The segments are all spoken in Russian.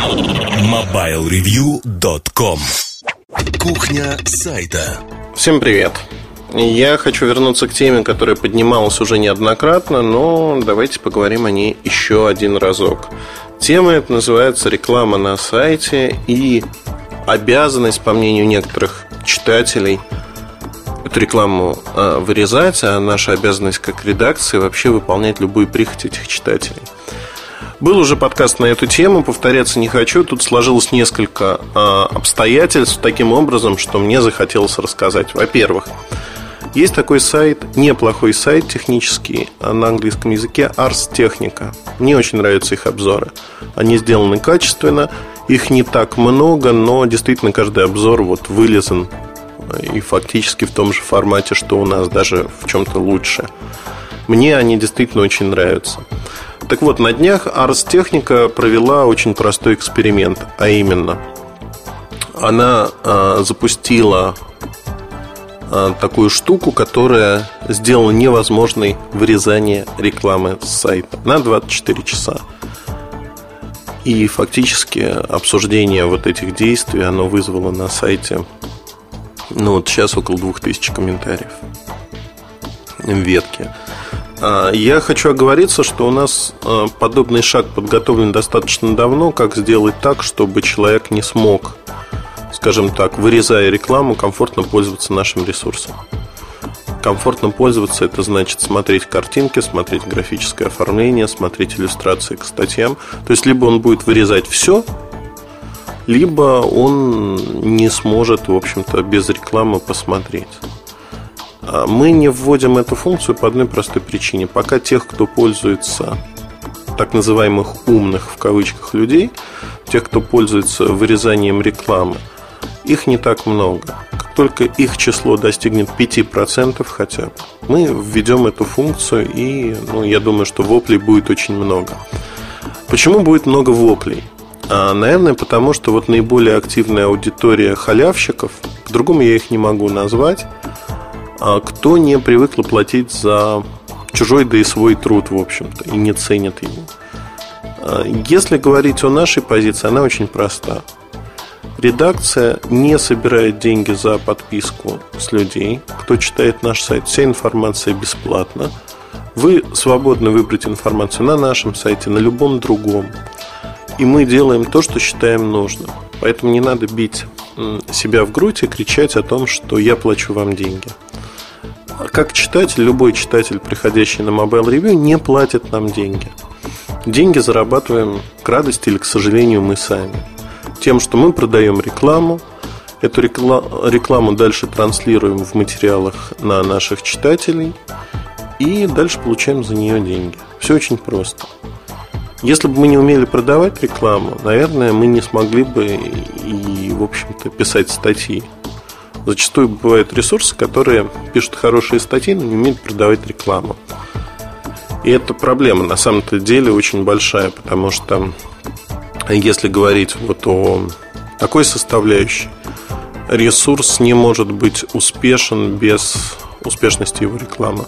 MobileReview.com Кухня сайта Всем привет! Я хочу вернуться к теме, которая поднималась уже неоднократно, но давайте поговорим о ней еще один разок. Тема эта называется «Реклама на сайте» и обязанность, по мнению некоторых читателей, эту рекламу э, вырезать, а наша обязанность как редакции вообще выполнять любую прихоть этих читателей. Был уже подкаст на эту тему, повторяться не хочу. Тут сложилось несколько э, обстоятельств таким образом, что мне захотелось рассказать. Во-первых, есть такой сайт, неплохой сайт технический на английском языке Ars Technica. Мне очень нравятся их обзоры. Они сделаны качественно, их не так много, но действительно каждый обзор вот вылезан и фактически в том же формате, что у нас, даже в чем-то лучше. Мне они действительно очень нравятся. Так вот, на днях Ars Technica провела очень простой эксперимент, а именно она э, запустила Э, такую штуку, которая сделала невозможной вырезание рекламы с сайта на 24 часа. И фактически обсуждение вот этих действий, оно вызвало на сайте, ну вот сейчас около 2000 комментариев в ветке. А, я хочу оговориться, что у нас э, подобный шаг подготовлен достаточно давно, как сделать так, чтобы человек не смог скажем так, вырезая рекламу, комфортно пользоваться нашим ресурсом. Комфортно пользоваться это значит смотреть картинки, смотреть графическое оформление, смотреть иллюстрации к статьям. То есть либо он будет вырезать все, либо он не сможет, в общем-то, без рекламы посмотреть. А мы не вводим эту функцию по одной простой причине. Пока тех, кто пользуется так называемых умных в кавычках людей, тех, кто пользуется вырезанием рекламы, их не так много. Как только их число достигнет 5% хотя бы, мы введем эту функцию, и ну, я думаю, что воплей будет очень много. Почему будет много воплей? А, наверное, потому что вот наиболее активная аудитория халявщиков, по-другому я их не могу назвать, кто не привыкла платить за чужой, да и свой труд, в общем-то, и не ценит его. А, если говорить о нашей позиции, она очень проста. Редакция не собирает деньги за подписку с людей, кто читает наш сайт. Вся информация бесплатна. Вы свободны выбрать информацию на нашем сайте, на любом другом. И мы делаем то, что считаем нужным. Поэтому не надо бить себя в грудь и кричать о том, что я плачу вам деньги. Как читатель, любой читатель, приходящий на Mobile Review, не платит нам деньги. Деньги зарабатываем к радости или к сожалению мы сами тем, что мы продаем рекламу, Эту рекламу дальше транслируем в материалах на наших читателей и дальше получаем за нее деньги. Все очень просто. Если бы мы не умели продавать рекламу, наверное, мы не смогли бы и, в общем-то, писать статьи. Зачастую бывают ресурсы, которые пишут хорошие статьи, но не умеют продавать рекламу. И это проблема на самом-то деле очень большая, потому что если говорить вот о такой составляющей, ресурс не может быть успешен без успешности его рекламы.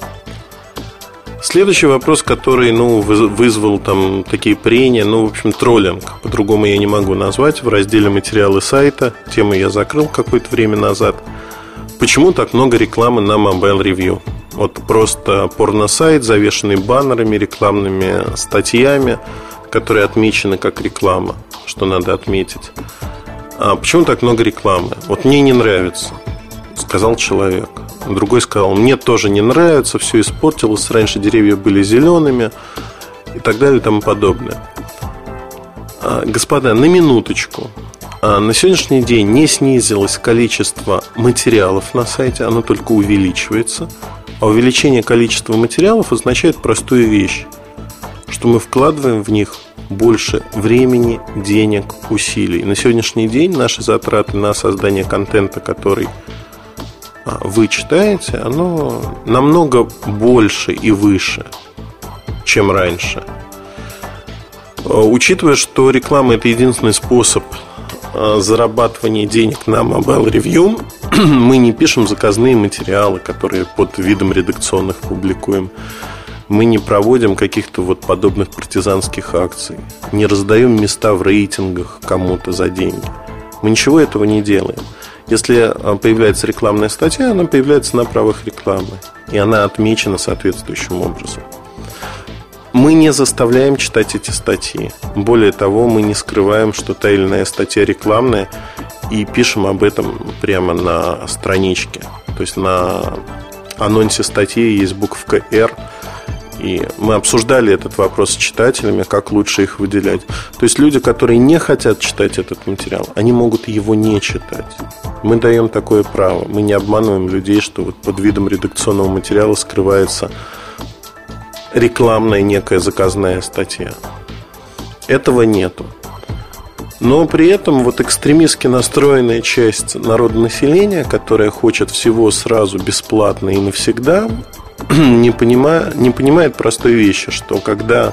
Следующий вопрос, который ну, вызвал там такие прения, ну, в общем, троллинг, по-другому я не могу назвать, в разделе материалы сайта, тему я закрыл какое-то время назад. Почему так много рекламы на Mobile Review? Вот просто порно-сайт, завешенный баннерами, рекламными статьями, которые отмечены как реклама, что надо отметить. А почему так много рекламы? Вот мне не нравится, сказал человек. Другой сказал, мне тоже не нравится, все испортилось, раньше деревья были зелеными и так далее и тому подобное. А, господа, на минуточку. А, на сегодняшний день не снизилось количество материалов на сайте, оно только увеличивается. А увеличение количества материалов означает простую вещь что мы вкладываем в них больше времени, денег, усилий. На сегодняшний день наши затраты на создание контента, который вы читаете, оно намного больше и выше, чем раньше. А, учитывая, что реклама это единственный способ а, зарабатывания денег на Mobile Review, мы не пишем заказные материалы, которые под видом редакционных публикуем. Мы не проводим каких-то вот подобных партизанских акций. Не раздаем места в рейтингах кому-то за деньги. Мы ничего этого не делаем. Если а, появляется рекламная статья, она появляется на правах рекламы. И она отмечена соответствующим образом. Мы не заставляем читать эти статьи. Более того, мы не скрываем, что та или иная статья рекламная, и пишем об этом прямо на страничке. То есть на анонсе статьи есть буковка «Р», и мы обсуждали этот вопрос с читателями, как лучше их выделять. То есть люди, которые не хотят читать этот материал, они могут его не читать. Мы даем такое право. Мы не обманываем людей, что вот под видом редакционного материала скрывается рекламная некая заказная статья. Этого нету. Но при этом вот экстремистски настроенная часть народонаселения, которая хочет всего сразу бесплатно и навсегда, не, понимая, не понимает простой вещи, что когда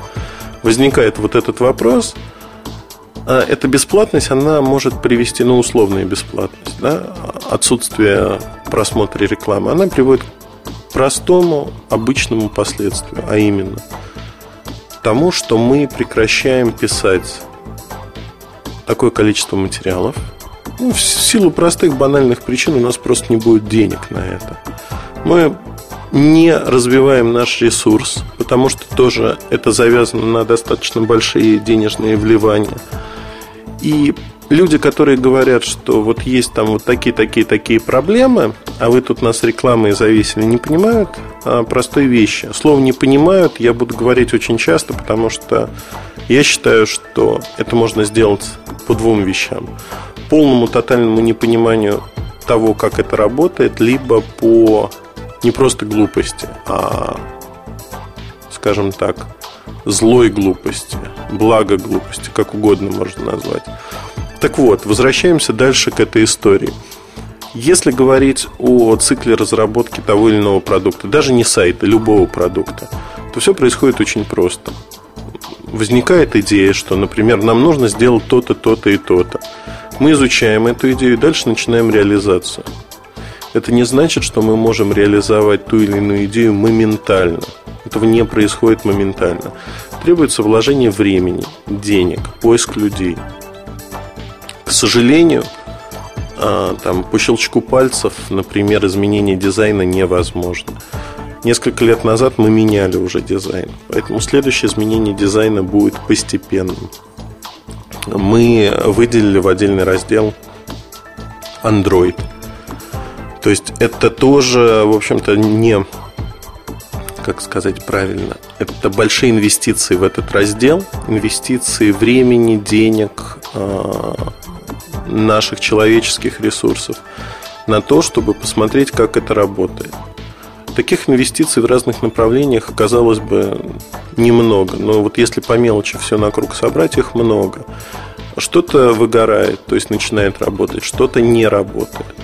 возникает вот этот вопрос, а эта бесплатность, она может привести, ну, условная бесплатность, да, отсутствие просмотра рекламы, она приводит к простому, обычному последствию, а именно тому, что мы прекращаем писать такое количество материалов. Ну, в силу простых банальных причин у нас просто не будет денег на это. Мы не развиваем наш ресурс, потому что тоже это завязано на достаточно большие денежные вливания. И люди, которые говорят, что вот есть там вот такие, такие, такие проблемы, а вы тут нас рекламой зависели, не понимают а, простой вещи. Слово не понимают я буду говорить очень часто, потому что я считаю, что это можно сделать по двум вещам. Полному тотальному непониманию того, как это работает, либо по не просто глупости, а, скажем так, злой глупости, благо глупости, как угодно можно назвать. Так вот, возвращаемся дальше к этой истории. Если говорить о цикле разработки того или иного продукта, даже не сайта, любого продукта, то все происходит очень просто возникает идея, что, например, нам нужно сделать то-то, то-то и то-то. Мы изучаем эту идею и дальше начинаем реализацию. Это не значит, что мы можем реализовать ту или иную идею моментально. Этого не происходит моментально. Требуется вложение времени, денег, поиск людей. К сожалению, а, там, по щелчку пальцев, например, изменение дизайна невозможно. Несколько лет назад мы меняли уже дизайн, поэтому следующее изменение дизайна будет постепенным. Мы выделили в отдельный раздел Android. То есть это тоже, в общем-то, не, как сказать правильно, это большие инвестиции в этот раздел, инвестиции времени, денег, а, наших человеческих ресурсов на то, чтобы посмотреть, как это работает. Таких инвестиций в разных направлениях, казалось бы, немного. Но вот если по мелочи все на круг собрать, их много. Что-то выгорает, то есть начинает работать, что-то не работает.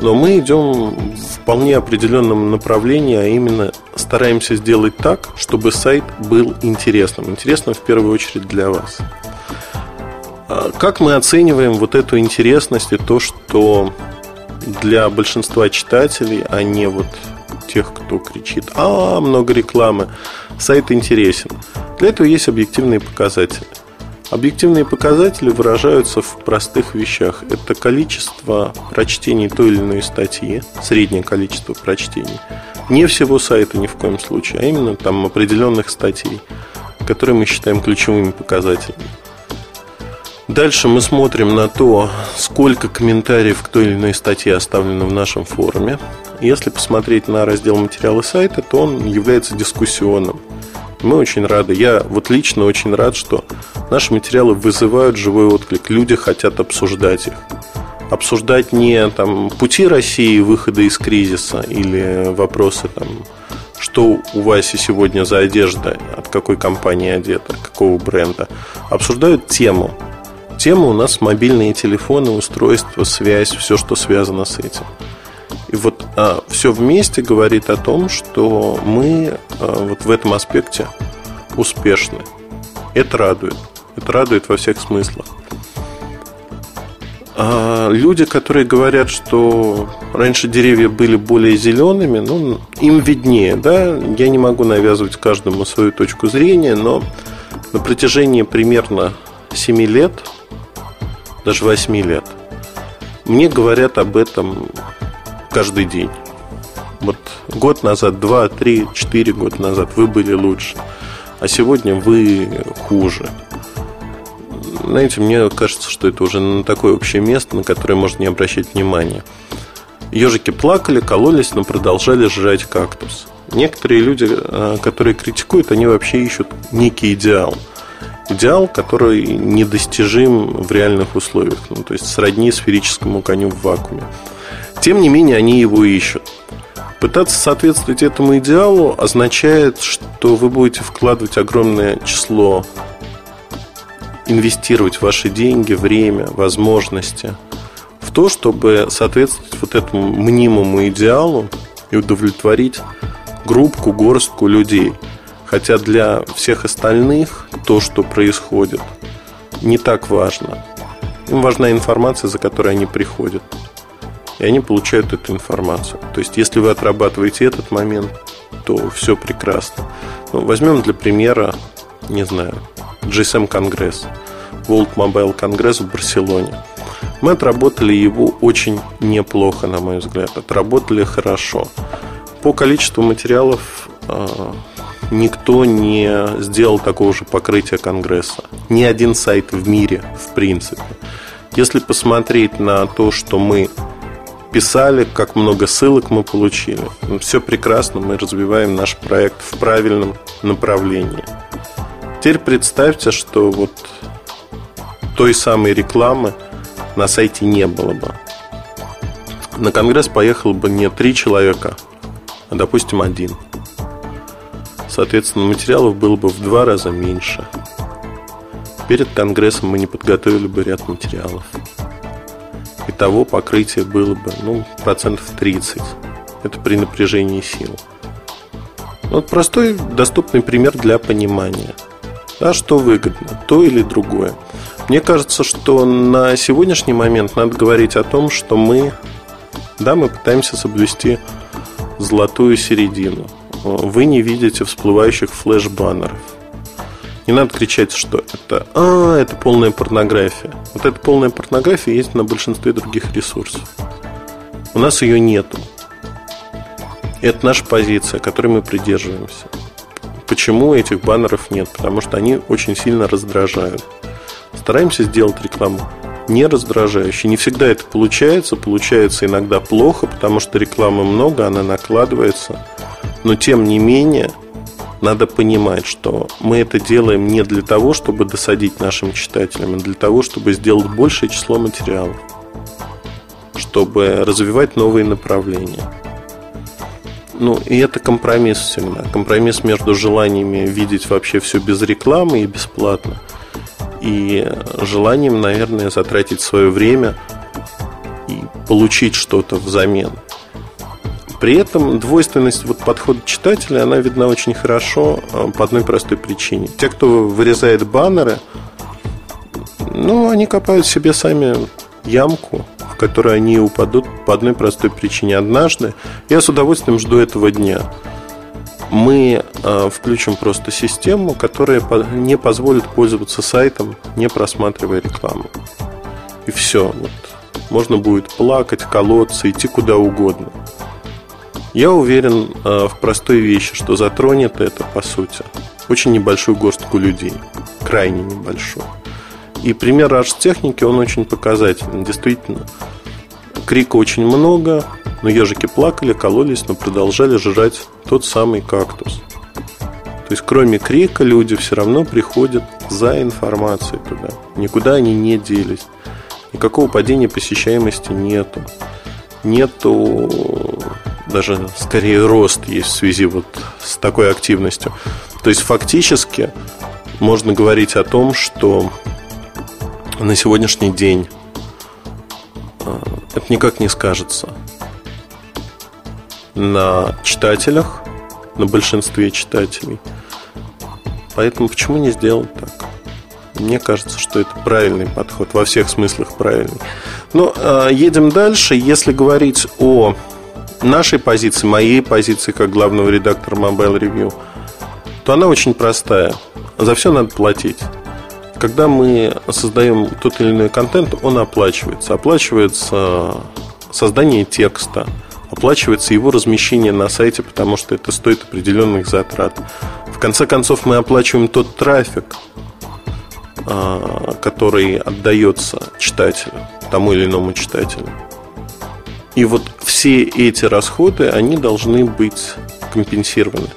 Но мы идем в вполне определенном направлении, а именно стараемся сделать так, чтобы сайт был интересным. Интересным в первую очередь для вас. А как мы оцениваем вот эту интересность и то, что для большинства читателей, а не вот тех, кто кричит «А, много рекламы», сайт интересен. Для этого есть объективные показатели. Объективные показатели выражаются в простых вещах. Это количество прочтений той или иной статьи, среднее количество прочтений. Не всего сайта ни в коем случае, а именно там определенных статей, которые мы считаем ключевыми показателями. Дальше мы смотрим на то, сколько комментариев к той или иной статье оставлено в нашем форуме. Если посмотреть на раздел материала сайта, то он является дискуссионным. Мы очень рады. Я вот лично очень рад, что наши материалы вызывают живой отклик. Люди хотят обсуждать их. Обсуждать не там, пути России выхода из кризиса или вопросы там, что у Васи сегодня за одежда, от какой компании одета, какого бренда. Обсуждают тему, Тема у нас мобильные телефоны, устройства, связь, все, что связано с этим. И вот а, все вместе говорит о том, что мы а, вот в этом аспекте успешны. Это радует. Это радует во всех смыслах. А, люди, которые говорят, что раньше деревья были более зелеными, ну, им виднее, да. Я не могу навязывать каждому свою точку зрения, но на протяжении примерно 7 лет, даже 8 лет, мне говорят об этом каждый день. Вот год назад, два, три, четыре года назад вы были лучше, а сегодня вы хуже. Знаете, мне кажется, что это уже на такое общее место, на которое можно не обращать внимания. Ежики плакали, кололись, но продолжали жрать кактус. Некоторые люди, э, которые критикуют, они вообще ищут некий идеал. Идеал, который недостижим в реальных условиях. Ну, то есть сродни сферическому коню в вакууме. Тем не менее, они его ищут. Пытаться соответствовать этому идеалу означает, что вы будете вкладывать огромное число, инвестировать ваши деньги, время, возможности в то, чтобы соответствовать вот этому мнимому идеалу и удовлетворить группку, горстку людей. Хотя для всех остальных то, что происходит, не так важно. Им важна информация, за которой они приходят и они получают эту информацию. То есть, если вы отрабатываете этот момент, то все прекрасно. Ну, возьмем для примера, не знаю, GSM Конгресс, World Mobile Конгресс в Барселоне. Мы отработали его очень неплохо, на мой взгляд. Отработали хорошо. По количеству материалов э, никто не сделал такого же покрытия Конгресса. Ни один сайт в мире, в принципе. Если посмотреть на то, что мы писали, как много ссылок мы получили. Ну, Все прекрасно, мы развиваем наш проект в правильном направлении. Теперь представьте, что вот той самой рекламы на сайте не было бы. На конгресс поехало бы не три человека, а, допустим, один. Соответственно, материалов было бы в два раза меньше. Перед конгрессом мы не подготовили бы ряд материалов и того покрытие было бы ну, процентов 30. Это при напряжении сил. Вот простой доступный пример для понимания. Да, что выгодно, то или другое. Мне кажется, что на сегодняшний момент надо говорить о том, что мы, да, мы пытаемся соблюсти золотую середину. Вы не видите всплывающих флеш-баннеров не надо кричать, что это, а, это полная порнография. Вот эта полная порнография есть на большинстве других ресурсов. У нас ее нету. Это наша позиция, которой мы придерживаемся. Почему этих баннеров нет? Потому что они очень сильно раздражают. Стараемся сделать рекламу не раздражающей. Не всегда это получается. Получается иногда плохо, потому что рекламы много, она накладывается. Но тем не менее, надо понимать, что мы это делаем не для того, чтобы досадить нашим читателям, а для того, чтобы сделать большее число материалов, чтобы развивать новые направления. Ну, и это компромисс всегда. Компромисс между желаниями видеть вообще все без рекламы и бесплатно, и желанием, наверное, затратить свое время и получить что-то взамен – при этом двойственность вот подхода читателя, она видна очень хорошо а, по одной простой причине. Те, кто вырезает баннеры, ну, они копают себе сами ямку, в которую они упадут по одной простой причине. Однажды я с удовольствием жду этого дня. Мы э, включим просто систему, которая не позволит пользоваться сайтом, не просматривая рекламу. И все. Вот. Можно будет плакать, колоться, идти куда угодно. Я уверен э, в простой вещи, что затронет это, по сути, очень небольшую горстку людей. Крайне небольшую. И пример аж-техники, он очень показательный. Действительно, крика очень много, но ежики плакали, кололись, но продолжали жрать тот самый кактус. То есть, кроме крика, люди все равно приходят за информацией туда. Никуда они не делись. Никакого падения посещаемости нету. Нету даже скорее рост есть в связи вот с такой активностью. То есть фактически можно говорить о том, что на сегодняшний день э, это никак не скажется на читателях, на большинстве читателей. Поэтому почему не сделать так? Мне кажется, что это правильный подход, во всех смыслах правильный. Но э, едем дальше. Если говорить о нашей позиции, моей позиции как главного редактора Mobile Review, то она очень простая. За все надо платить. Когда мы создаем тот или иной контент, он оплачивается. Оплачивается создание текста, оплачивается его размещение на сайте, потому что это стоит определенных затрат. В конце концов, мы оплачиваем тот трафик, а, который отдается читателю, тому или иному читателю. И вот все эти расходы, они должны быть компенсированы,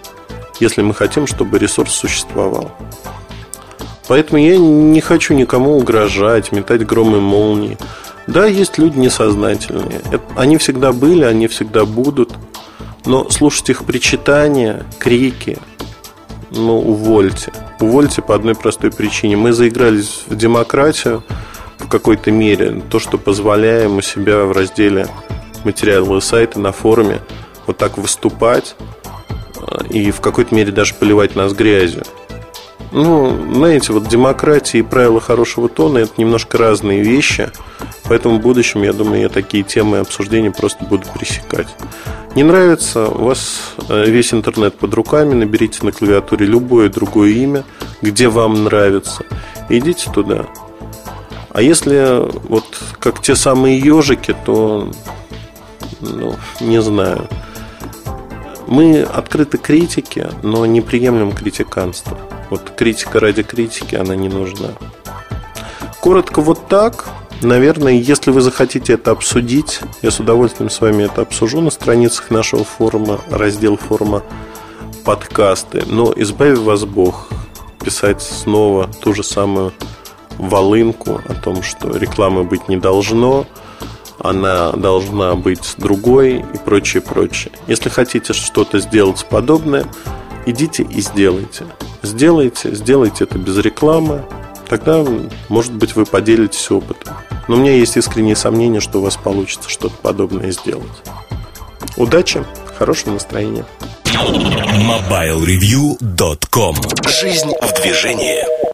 если мы хотим, чтобы ресурс существовал. Поэтому я не хочу никому угрожать, метать громы молнии. Да, есть люди несознательные. Они всегда были, они всегда будут. Но слушать их причитания, крики, ну, увольте. Увольте по одной простой причине. Мы заигрались в демократию в какой-то мере. То, что позволяем у себя в разделе материалы сайта на форуме вот так выступать э, и в какой-то мере даже поливать нас грязью. Ну, знаете, вот демократия и правила хорошего тона – это немножко разные вещи. Поэтому в будущем, я думаю, я такие темы обсуждения просто буду пресекать. Не нравится, у вас э, весь интернет под руками, наберите на клавиатуре любое другое имя, где вам нравится, идите туда. А если вот как те самые ежики, то ну, не знаю. Мы открыты критике, но не приемлем критиканство. Вот критика ради критики, она не нужна. Коротко вот так. Наверное, если вы захотите это обсудить, я с удовольствием с вами это обсужу на страницах нашего форума, раздел форума подкасты. Но избавив вас Бог писать снова ту же самую волынку о том, что рекламы быть не должно, она должна быть другой и прочее, прочее. Если хотите что-то сделать подобное, идите и сделайте. Сделайте, сделайте это без рекламы, тогда, может быть, вы поделитесь опытом. Но у меня есть искренние сомнения, что у вас получится что-то подобное сделать. Удачи, хорошего настроения. MobileReview.com Жизнь в движении.